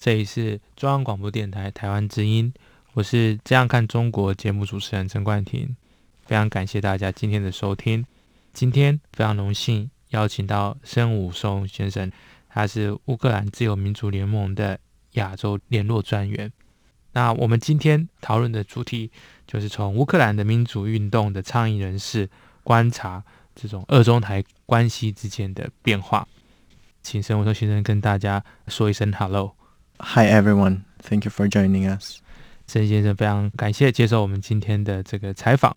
这里是中央广播电台台湾之音，我是《这样看中国》节目主持人陈冠廷。非常感谢大家今天的收听。今天非常荣幸邀请到申武松先生，他是乌克兰自由民主联盟的亚洲联络专员。那我们今天讨论的主题就是从乌克兰的民主运动的倡议人士观察这种二中台关系之间的变化。请申武松先生跟大家说一声 “hello”。Hi everyone, thank you for joining us。申先生非常感谢接受我们今天的这个采访。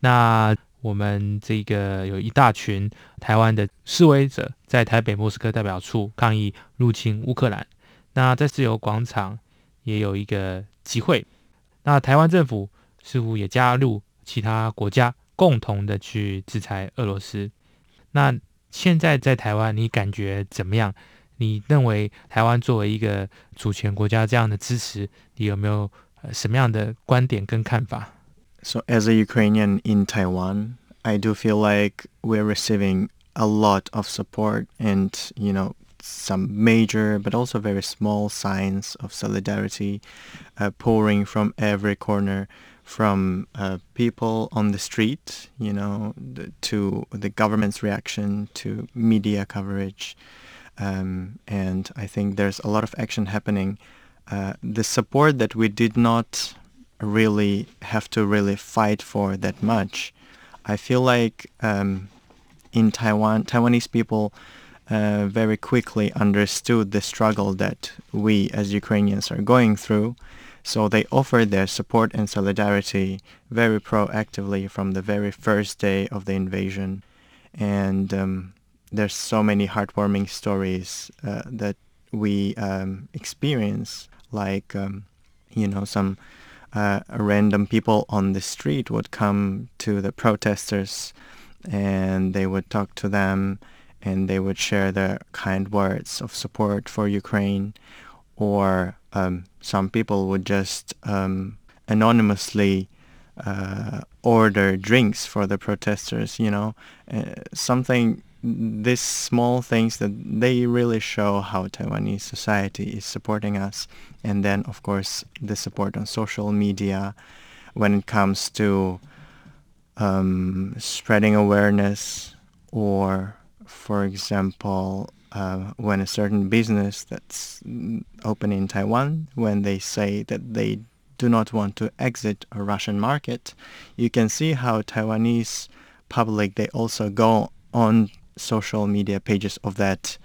那我们这个有一大群台湾的示威者在台北莫斯科代表处抗议入侵乌克兰。那在自由广场也有一个集会。那台湾政府似乎也加入其他国家共同的去制裁俄罗斯。那现在在台湾，你感觉怎么样？你认为台湾作为一个主权国家这样的支持，你有没有什么样的观点跟看法？So, as a Ukrainian in Taiwan, I do feel like we're receiving a lot of support and, you know, some major but also very small signs of solidarity uh, pouring from every corner from uh, people on the street, you know, the, to the government's reaction to media coverage. um, and I think there's a lot of action happening. Uh, the support that we did not really have to really fight for that much. I feel like um, in Taiwan, Taiwanese people uh, very quickly understood the struggle that we as Ukrainians are going through. So they offered their support and solidarity very proactively from the very first day of the invasion. And um, there's so many heartwarming stories uh, that we um, experience, like, um, you know, some uh, random people on the street would come to the protesters and they would talk to them and they would share their kind words of support for Ukraine. Or um, some people would just um, anonymously uh, order drinks for the protesters, you know, uh, something these small things that they really show how Taiwanese society is supporting us. And then, of course, the support on social media when it comes to um, spreading awareness or, for example, uh, when a certain business that's open in Taiwan, when they say that they do not want to exit a Russian market, you can see how Taiwanese public, they also go on social media pages of that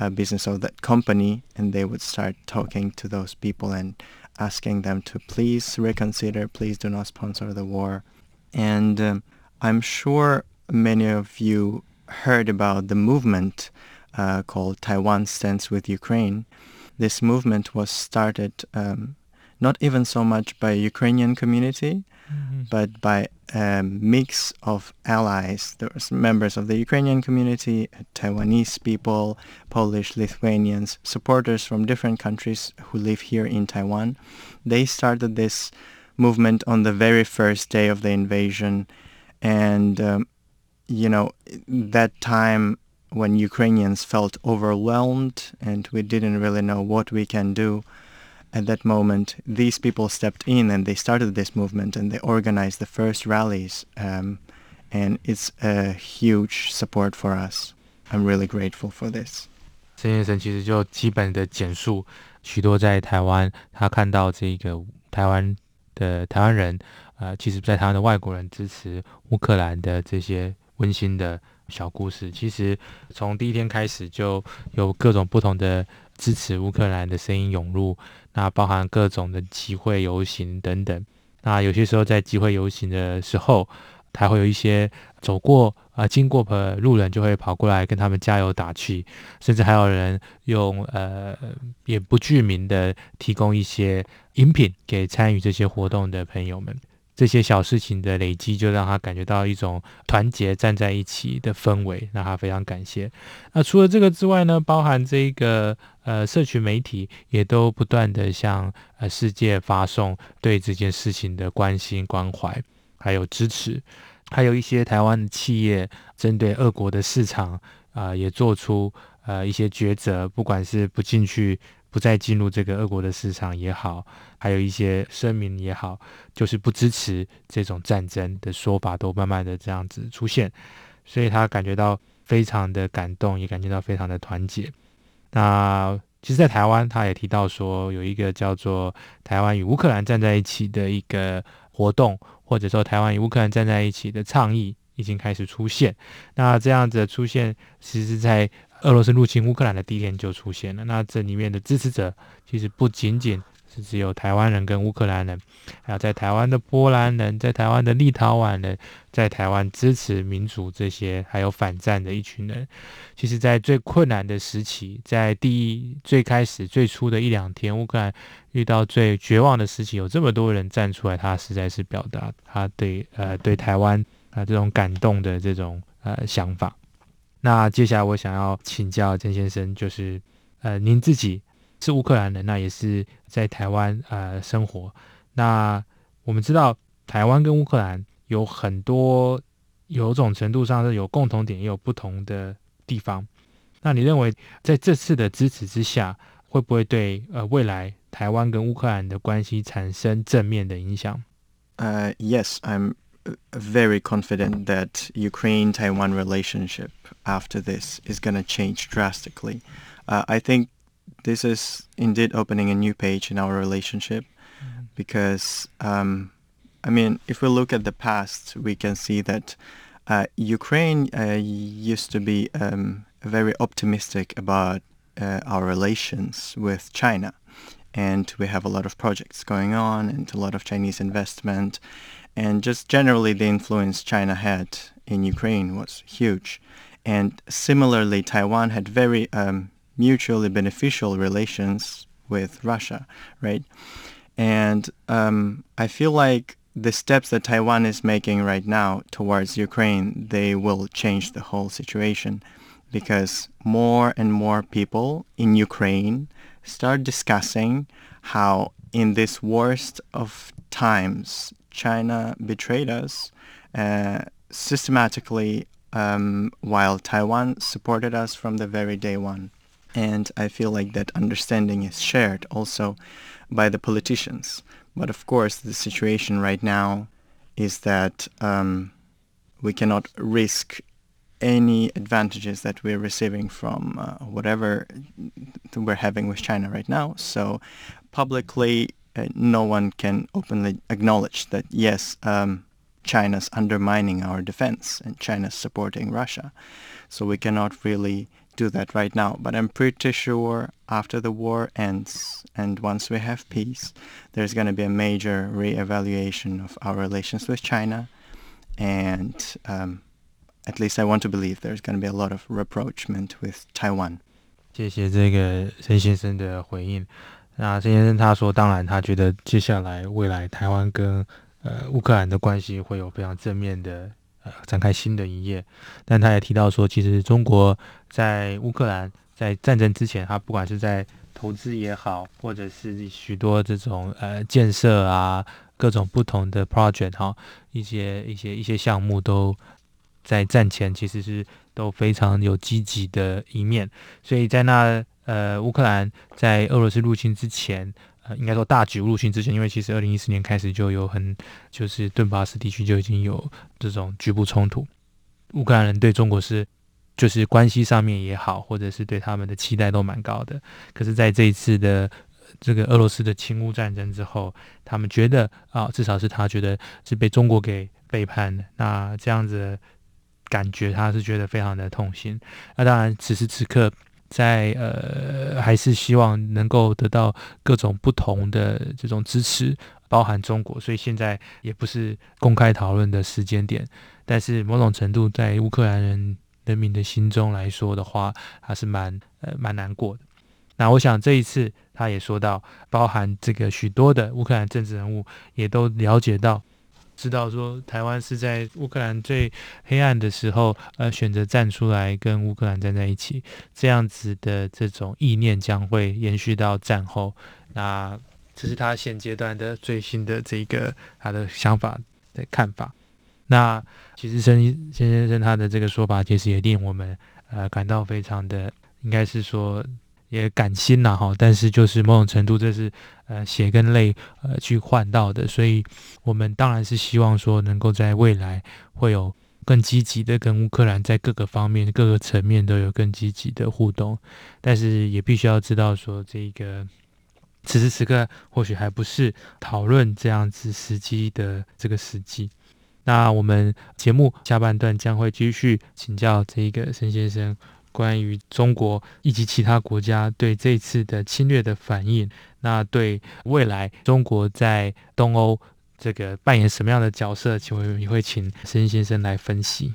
uh, business of that company and they would start talking to those people and asking them to please reconsider, please do not sponsor the war. And um, I'm sure many of you heard about the movement uh, called Taiwan Stands with Ukraine. This movement was started um, not even so much by Ukrainian community, mm-hmm. but by a mix of allies. There was members of the Ukrainian community, Taiwanese people, Polish, Lithuanians, supporters from different countries who live here in Taiwan. They started this movement on the very first day of the invasion. And, um, you know, that time when Ukrainians felt overwhelmed and we didn't really know what we can do, at that moment, these people stepped in and they started this movement and they organized the first rallies. Um, and it's a huge support for us. I'm really grateful for this. 陈先生其实就基本的简述许多在台湾，他看到这个台湾的台湾人，呃，其实在台湾的外国人支持乌克兰的这些温馨的小故事。其实从第一天开始就有各种不同的支持乌克兰的声音涌入。 那包含各种的集会游行等等。那有些时候在集会游行的时候，还会有一些走过啊经过的路人就会跑过来跟他们加油打气，甚至还有人用呃也不具名的提供一些饮品给参与这些活动的朋友们。这些小事情的累积，就让他感觉到一种团结、站在一起的氛围，让他非常感谢。那除了这个之外呢，包含这个呃，社群媒体也都不断的向呃世界发送对这件事情的关心、关怀，还有支持。还有一些台湾的企业针对俄国的市场啊，也做出呃一些抉择，不管是不进去。不再进入这个俄国的市场也好，还有一些声明也好，就是不支持这种战争的说法，都慢慢的这样子出现，所以他感觉到非常的感动，也感觉到非常的团结。那其实，在台湾，他也提到说，有一个叫做“台湾与乌克兰站在一起”的一个活动，或者说“台湾与乌克兰站在一起”的倡议已经开始出现。那这样子的出现，其实在俄罗斯入侵乌克兰的第一天就出现了。那这里面的支持者其实不仅仅是只有台湾人跟乌克兰人，还有在台湾的波兰人，在台湾的立陶宛人，在台湾支持民主这些还有反战的一群人。其实，在最困难的时期，在第一最开始最初的一两天，乌克兰遇到最绝望的时期，有这么多人站出来，他实在是表达他对呃对台湾啊这种感动的这种呃想法。那接下来我想要请教曾先生，就是呃，您自己是乌克兰人，那也是在台湾呃生活。那我们知道台湾跟乌克兰有很多有种程度上是有共同点，也有不同的地方。那你认为在这次的支持之下，会不会对呃未来台湾跟乌克兰的关系产生正面的影响？呃，Yes，I'm very confident that Ukraine-Taiwan relationship after this is going to change drastically. Uh, I think this is indeed opening a new page in our relationship mm-hmm. because, um, I mean, if we look at the past, we can see that uh, Ukraine uh, used to be um, very optimistic about uh, our relations with China. And we have a lot of projects going on and a lot of Chinese investment. And just generally the influence China had in Ukraine was huge. And similarly, Taiwan had very um, mutually beneficial relations with Russia, right? And um, I feel like the steps that Taiwan is making right now towards Ukraine, they will change the whole situation because more and more people in Ukraine start discussing how in this worst of times, China betrayed us uh, systematically um, while Taiwan supported us from the very day one. And I feel like that understanding is shared also by the politicians. But of course, the situation right now is that um, we cannot risk any advantages that we're receiving from uh, whatever we're having with China right now. So publicly, uh, no one can openly acknowledge that, yes, um, China's undermining our defense and China's supporting Russia. So we cannot really do that right now. But I'm pretty sure after the war ends and once we have peace, there's going to be a major reevaluation of our relations with China. And um, at least I want to believe there's going to be a lot of rapprochement with Taiwan. 谢谢这个陈先生的回应。那陈先生他说，当然他觉得接下来未来台湾跟 呃，乌克兰的关系会有非常正面的呃展开新的一页，但他也提到说，其实中国在乌克兰在战争之前，他不管是在投资也好，或者是许多这种呃建设啊，各种不同的 project 哈，一些一些一些项目都在战前其实是都非常有积极的一面，所以在那呃乌克兰在俄罗斯入侵之前。应该说大举入侵之前，因为其实二零一四年开始就有很，就是顿巴斯地区就已经有这种局部冲突。乌克兰人对中国是，就是关系上面也好，或者是对他们的期待都蛮高的。可是，在这一次的这个俄罗斯的侵乌战争之后，他们觉得啊，至少是他觉得是被中国给背叛的。那这样子感觉，他是觉得非常的痛心。那当然，此时此刻。在呃，还是希望能够得到各种不同的这种支持，包含中国，所以现在也不是公开讨论的时间点。但是某种程度，在乌克兰人人民的心中来说的话，还是蛮呃蛮难过的。那我想这一次他也说到，包含这个许多的乌克兰政治人物也都了解到。知道说台湾是在乌克兰最黑暗的时候，呃，选择站出来跟乌克兰站在一起，这样子的这种意念将会延续到战后。那这是他现阶段的最新的这个他的想法的看法。那其实申先生他的这个说法，其实也令我们呃感到非常的，应该是说。也感心呐哈，但是就是某种程度，这是呃血跟泪呃去换到的，所以我们当然是希望说能够在未来会有更积极的跟乌克兰在各个方面各个层面都有更积极的互动，但是也必须要知道说这个此时此刻或许还不是讨论这样子时机的这个时机。那我们节目下半段将会继续请教这一个申先生。关于中国以及其他国家对这次的侵略的反应，那对未来中国在东欧这个扮演什么样的角色，请会也会请申先生来分析。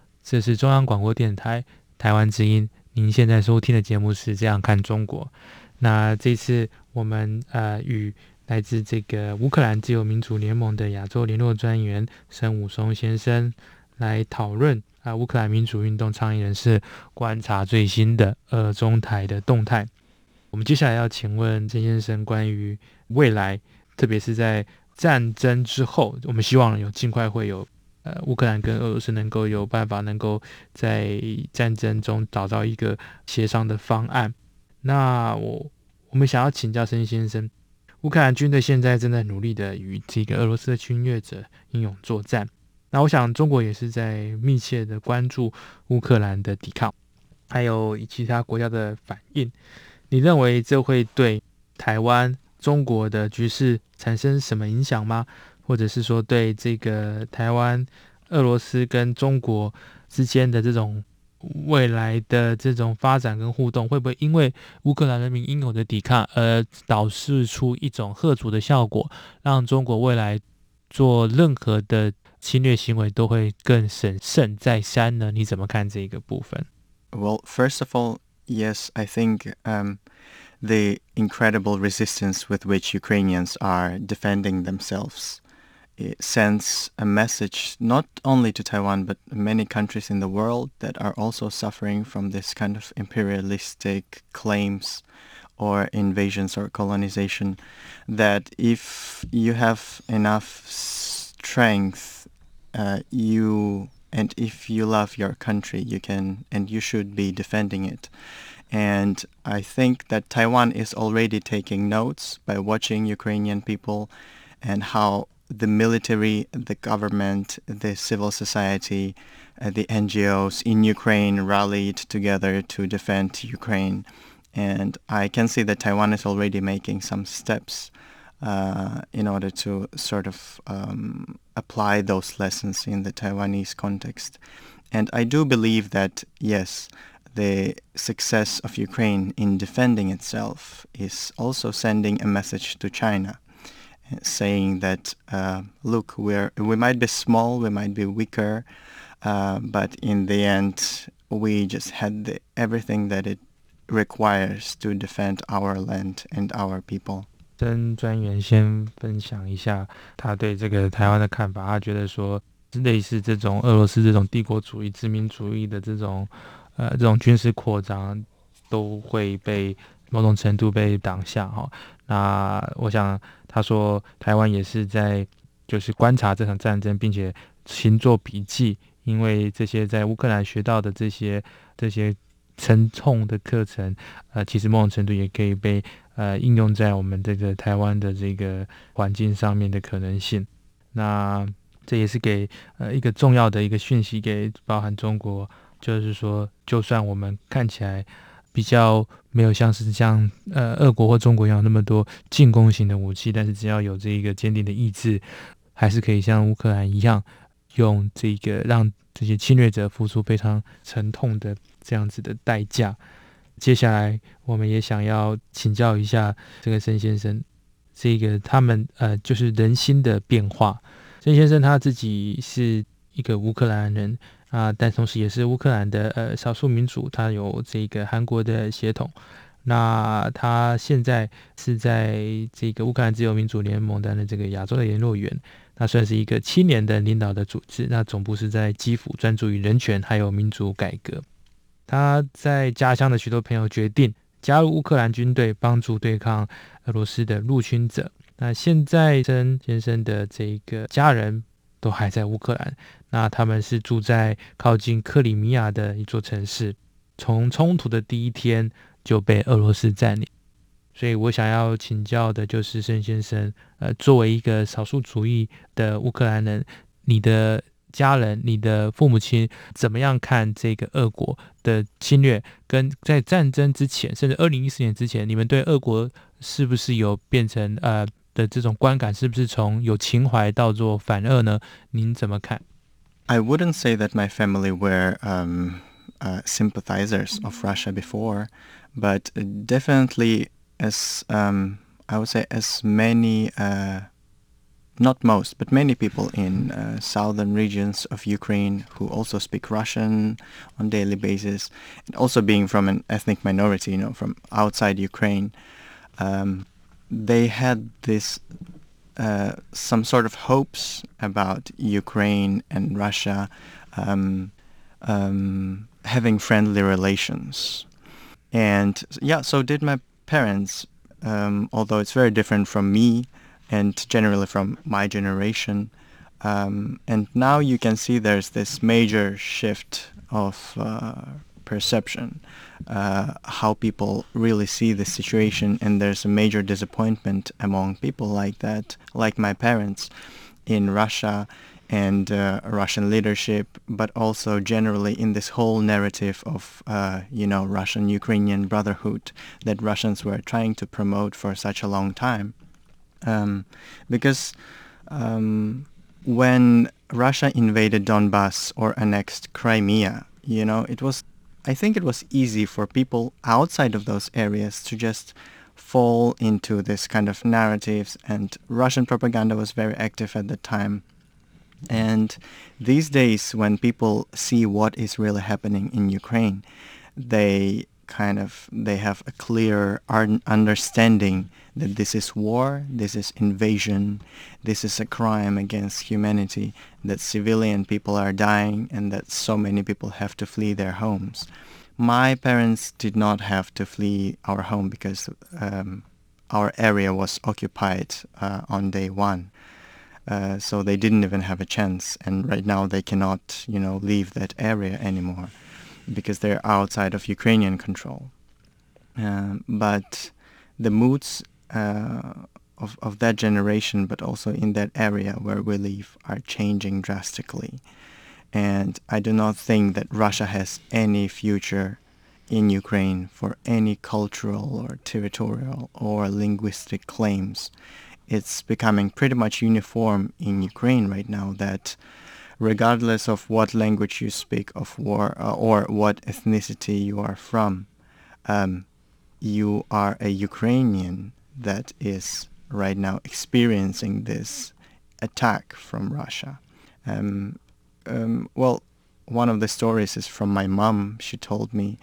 这是中央广播电台台湾之音，您现在收听的节目是《这样看中国》。那这次我们呃与来自这个乌克兰自由民主联盟的亚洲联络专员沈武松先生来讨论。啊，乌克兰民主运动倡议人士观察最新的呃中台的动态。我们接下来要请问郑先生关于未来，特别是在战争之后，我们希望有尽快会有呃乌克兰跟俄罗斯能够有办法能够在战争中找到一个协商的方案。那我我们想要请教申先生，乌克兰军队现在正在努力的与这个俄罗斯的侵略者英勇作战。那我想，中国也是在密切的关注乌克兰的抵抗，还有其他国家的反应。你认为这会对台湾、中国的局势产生什么影响吗？或者是说，对这个台湾、俄罗斯跟中国之间的这种未来的这种发展跟互动，会不会因为乌克兰人民应有的抵抗而导致出一种贺阻的效果，让中国未来做任何的？侵略行为都会更审慎再三呢？你怎么看这个部分？Well, first of all, yes, I think um, the incredible resistance with which Ukrainians are defending themselves sends a message not only to Taiwan but many countries in the world that are also suffering from this kind of imperialistic claims or invasions or colonization that if you have enough strength uh, you and if you love your country, you can and you should be defending it. And I think that Taiwan is already taking notes by watching Ukrainian people and how the military, the government, the civil society, uh, the NGOs in Ukraine rallied together to defend Ukraine. And I can see that Taiwan is already making some steps uh, in order to sort of um, apply those lessons in the Taiwanese context. And I do believe that, yes, the success of Ukraine in defending itself is also sending a message to China, saying that, uh, look, we're, we might be small, we might be weaker, uh, but in the end, we just had the, everything that it requires to defend our land and our people. 跟专员先分享一下他对这个台湾的看法。他觉得说，类似这种俄罗斯这种帝国主义、殖民主义的这种呃这种军事扩张，都会被某种程度被挡下哈。 那我想他说，台湾也是在就是观察这场战争，并且勤做笔记，因为这些在乌克兰学到的这些这些沉重的课程，呃，其实某种程度也可以被。呃，应用在我们这个台湾的这个环境上面的可能性，那这也是给呃一个重要的一个讯息给包含中国，就是说，就算我们看起来比较没有像是像呃俄国或中国一样那么多进攻型的武器，但是只要有这一个坚定的意志，还是可以像乌克兰一样，用这个让这些侵略者付出非常沉痛的这样子的代价。接下来，我们也想要请教一下这个申先生，这个他们呃，就是人心的变化。申先生他自己是一个乌克兰人啊，但同时也是乌克兰的呃少数民族，他有这个韩国的血统。那他现在是在这个乌克兰自由民主联盟担任这个亚洲的联络员，那算是一个七年的领导的组织。那总部是在基辅，专注于人权还有民主改革。他在家乡的许多朋友决定加入乌克兰军队，帮助对抗俄罗斯的入侵者。那现在曾先生的这个家人都还在乌克兰，那他们是住在靠近克里米亚的一座城市，从冲突的第一天就被俄罗斯占领。所以我想要请教的就是申先生，呃，作为一个少数族裔的乌克兰人，你的。家人，你的父母亲怎么样看这个俄国的侵略？跟在战争之前，甚至二零一四年之前，你们对俄国是不是有变成呃的这种观感？是不是从有情怀到做反俄呢？您怎么看？I wouldn't say that my family were um, uh, sympathizers of Russia before, but definitely as um, I would say as many. Uh, not most, but many people in uh, southern regions of Ukraine who also speak Russian on daily basis, and also being from an ethnic minority, you know, from outside Ukraine, um, they had this uh, some sort of hopes about Ukraine and Russia um, um, having friendly relations, and yeah, so did my parents. Um, although it's very different from me and generally from my generation. Um, and now you can see there's this major shift of uh, perception, uh, how people really see the situation, and there's a major disappointment among people like that, like my parents in Russia and uh, Russian leadership, but also generally in this whole narrative of, uh, you know, Russian-Ukrainian brotherhood that Russians were trying to promote for such a long time. Um, because um, when Russia invaded Donbass or annexed Crimea, you know, it was, I think it was easy for people outside of those areas to just fall into this kind of narratives and Russian propaganda was very active at the time. And these days when people see what is really happening in Ukraine, they kind of they have a clear understanding that this is war, this is invasion, this is a crime against humanity, that civilian people are dying and that so many people have to flee their homes. My parents did not have to flee our home because um, our area was occupied uh, on day one. Uh, so they didn't even have a chance and right now they cannot, you know, leave that area anymore because they're outside of Ukrainian control. Um, but the moods uh, of, of that generation, but also in that area where we live, are changing drastically. And I do not think that Russia has any future in Ukraine for any cultural or territorial or linguistic claims. It's becoming pretty much uniform in Ukraine right now that regardless of what language you speak of war uh, or what ethnicity you are from, um, you are a Ukrainian that is right now experiencing this attack from Russia. Um, um, well, one of the stories is from my mom. She told me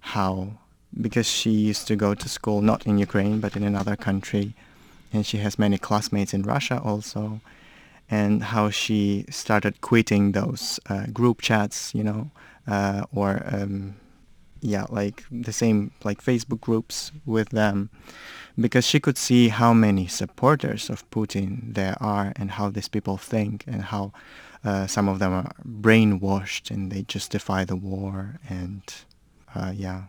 how, because she used to go to school not in Ukraine but in another country, and she has many classmates in Russia also, and how she started quitting those uh, group chats, you know, uh, or um, yeah, like the same like Facebook groups with them, because she could see how many supporters of Putin there are and how these people think and how uh, some of them are brainwashed and they justify the war and uh, yeah.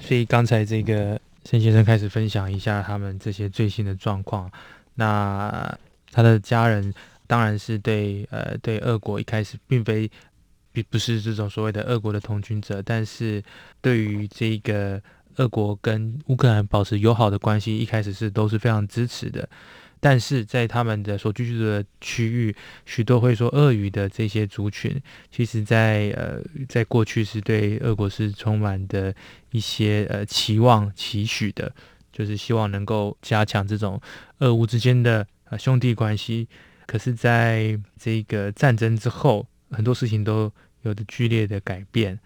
所以刚才这个申先生开始分享一下他们这些最新的状况。那他的家人当然是对呃对俄国一开始并非并不是这种所谓的俄国的同情者，但是对于这个 俄国跟乌克兰保持友好的关系，一开始是都是非常支持的。但是在他们的所居住的区域，许多会说俄语的这些族群，其实，在呃，在过去是对俄国是充满的一些呃期望、期许的，就是希望能够加强这种俄乌之间的呃兄弟关系。可是，在这个战争之后，很多事情都有着剧烈的改变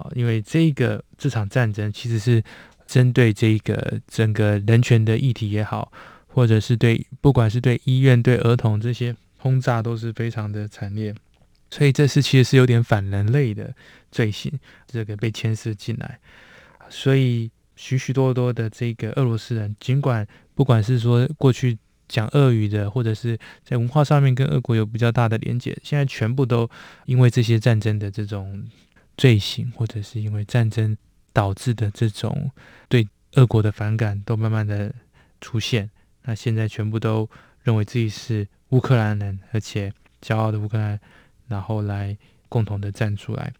啊，因为这个这场战争其实是针对这个整个人权的议题也好。或者是对，不管是对医院、对儿童这些轰炸都是非常的惨烈，所以这是其实是有点反人类的罪行，这个被牵涉进来，所以许许多多的这个俄罗斯人，尽管不管是说过去讲俄语的，或者是在文化上面跟俄国有比较大的连结，现在全部都因为这些战争的这种罪行，或者是因为战争导致的这种对俄国的反感，都慢慢的出现。那现在全部都认为自己是乌克兰人，而且骄傲的乌克兰，然后来共同的站出来。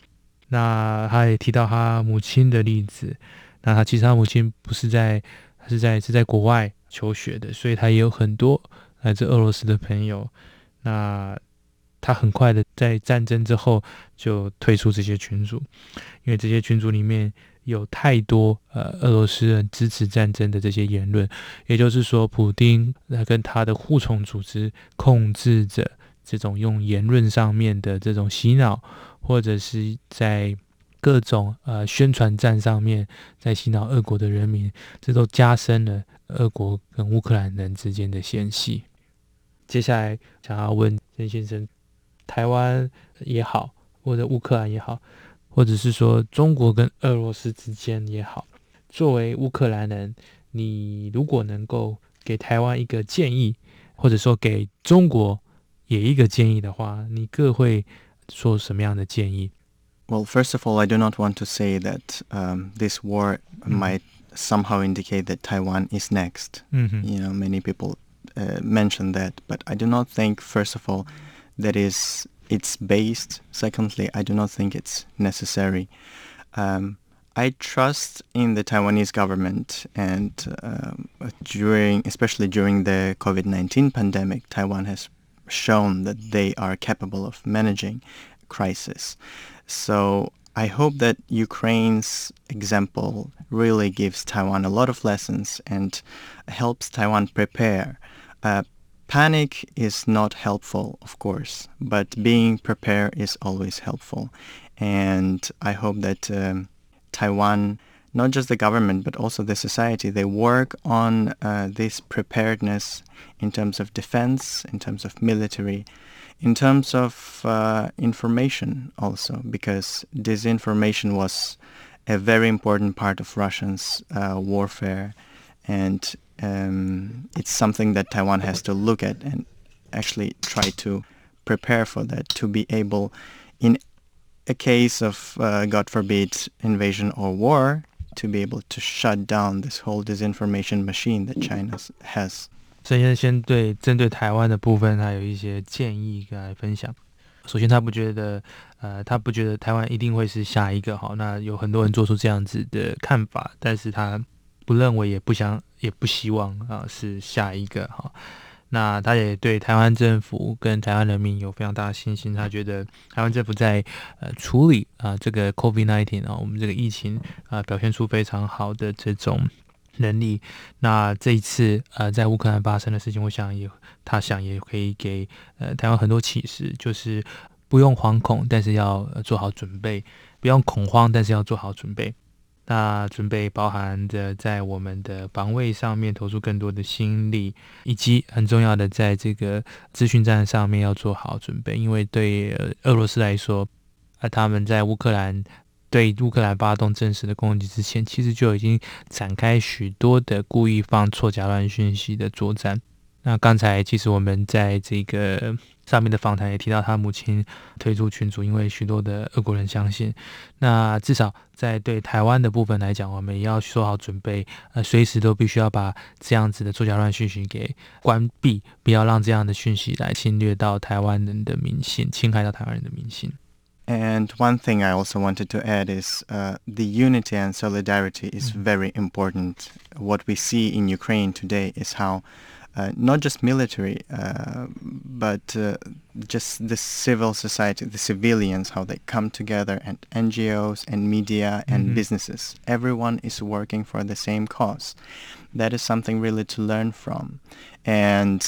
那他也提到他母亲的例子，那他其实他母亲不是在，是在是在国外求学的，所以他也有很多来自俄罗斯的朋友。那他很快的在战争之后就退出这些群组，因为这些群组里面。有太多呃俄罗斯人支持战争的这些言论，也就是说，普丁那跟他的护从组织控制着这种用言论上面的这种洗脑，或者是在各种呃宣传战上面在洗脑俄国的人民，这都加深了俄国跟乌克兰人之间的嫌隙。接下来想要问曾先生，台湾也好，或者乌克兰也好。或者是说中国跟俄罗斯之间也好，作为乌克兰人，你如果能够给台湾一个建议，或者说给中国也一个建议的话，你各会说什么样的建议？Well, first of all, I do not want to say that um, this war might somehow indicate that Taiwan is next. Mm-hmm. You know, many people uh, mention that, but I do not think, first of all, that is it's based. Secondly, I do not think it's necessary. Um, I trust in the Taiwanese government, and um, during, especially during the COVID-19 pandemic, Taiwan has shown that they are capable of managing crisis. So I hope that Ukraine's example really gives Taiwan a lot of lessons and helps Taiwan prepare. Uh, Panic is not helpful, of course, but being prepared is always helpful. And I hope that um, Taiwan, not just the government, but also the society, they work on uh, this preparedness in terms of defense, in terms of military, in terms of uh, information also, because disinformation was a very important part of Russians' uh, warfare. And um, it's something that Taiwan has to look at and actually try to prepare for that to be able, in a case of uh, God forbid invasion or war, to be able to shut down this whole disinformation machine that China has. 郑先先对针对台湾的部分，他有一些建议来分享。 首先，他不觉得，呃，他不觉得台湾一定会是下一个哈。那有很多人做出这样子的看法，但是他 不认为，也不想，也不希望啊是下一个哈。那他也对台湾政府跟台湾人民有非常大的信心，他觉得台湾政府在呃处理啊这个 COVID-19 啊我们这个疫情啊表现出非常好的这种能力。那这一次呃在乌克兰发生的事情，我想也他想也可以给呃台湾很多启示，就是不用惶恐，但是要做好准备；不用恐慌，但是要做好准备。那准备包含着在我们的防卫上面投入更多的心力，以及很重要的在这个资讯战上面要做好准备，因为对俄罗斯来说，啊，他们在乌克兰对乌克兰发动正式的攻击之前，其实就已经展开许多的故意放错假乱讯息的作战。那刚才其实我们在这个。上面的访谈也提到，他母亲退出群组，因为许多的俄国人相信。那至少在对台湾的部分来讲，我们也要做好准备，呃，随时都必须要把这样子的作假乱讯息给关闭，不要让这样的讯息来侵略到台湾人的民心，侵害到台湾人的民心。And one thing I also wanted to add is uh, the unity and solidarity is very important. What we see in Ukraine today is how uh, not just military, uh, but uh, just the civil society, the civilians, how they come together, and NGOs and media and mm-hmm. businesses. Everyone is working for the same cause. That is something really to learn from. And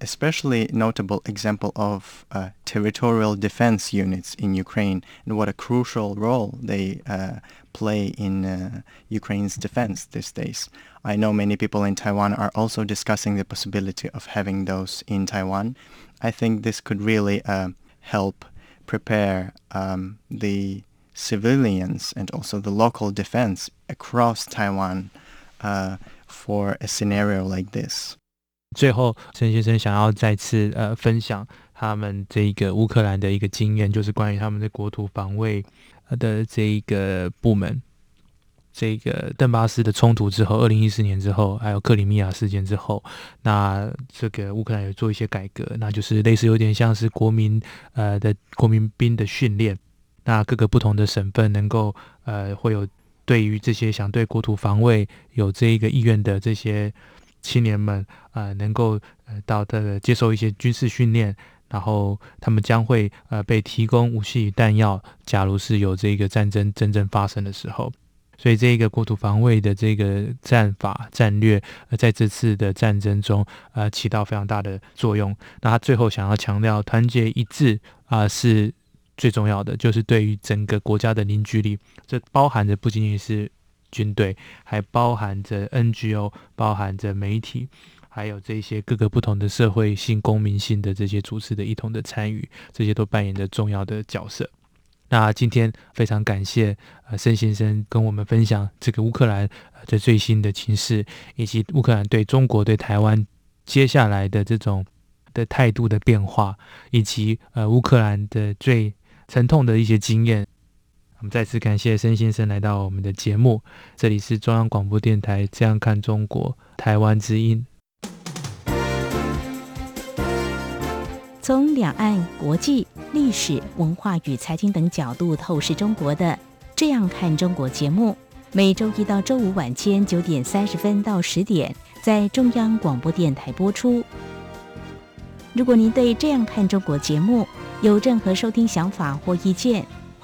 especially notable example of uh, territorial defense units in Ukraine and what a crucial role they uh, play in uh, Ukraine's defense these days. I know many people in Taiwan are also discussing the possibility of having those in Taiwan. I think this could really uh, help prepare um, the civilians and also the local defense across Taiwan uh, for a scenario like this. 最后，陈先生想要再次呃分享他们这个乌克兰的一个经验，就是关于他们的国土防卫的这一个部门，这个邓巴斯的冲突之后，二零一四年之后，还有克里米亚事件之后，那这个乌克兰有做一些改革，那就是类似有点像是国民呃的国民兵的训练，那各个不同的省份能够呃会有对于这些想对国土防卫有这一个意愿的这些。青年们呃能够呃到的接受一些军事训练，然后他们将会呃被提供武器与弹药。假如是有这个战争真正发生的时候，所以这个国土防卫的这个战法战略，呃在这次的战争中呃起到非常大的作用。那他最后想要强调团结一致啊是最重要的，就是对于整个国家的凝聚力，这包含着不仅仅是。军队还包含着 NGO，包含着媒体，还有这些各个不同的社会性、公民性的这些组织的一同的参与，这些都扮演着重要的角色。那今天非常感谢呃盛先生跟我们分享这个乌克兰的最新的情势，以及乌克兰对中国、对台湾接下来的这种的态度的变化，以及呃乌克兰的最沉痛的一些经验。我们再次感谢申先生来到我们的节目，这里是中央广播电台《这样看中国》台湾之音。从两岸、国际、历史文化与财经等角度透视中国的《这样看中国》节目，每周一到周五晚间九点三十分到十点在中央广播电台播出。如果您对《这样看中国》节目有任何收听想法或意见，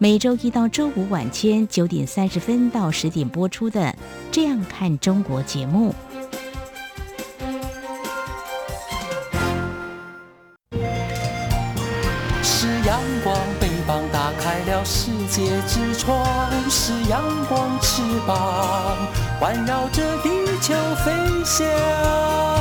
每周一到周五晚间九点三十分到十点播出的《这样看中国》节目。是阳光，北方打开了世界之窗；是阳光，翅膀环绕着地球飞翔。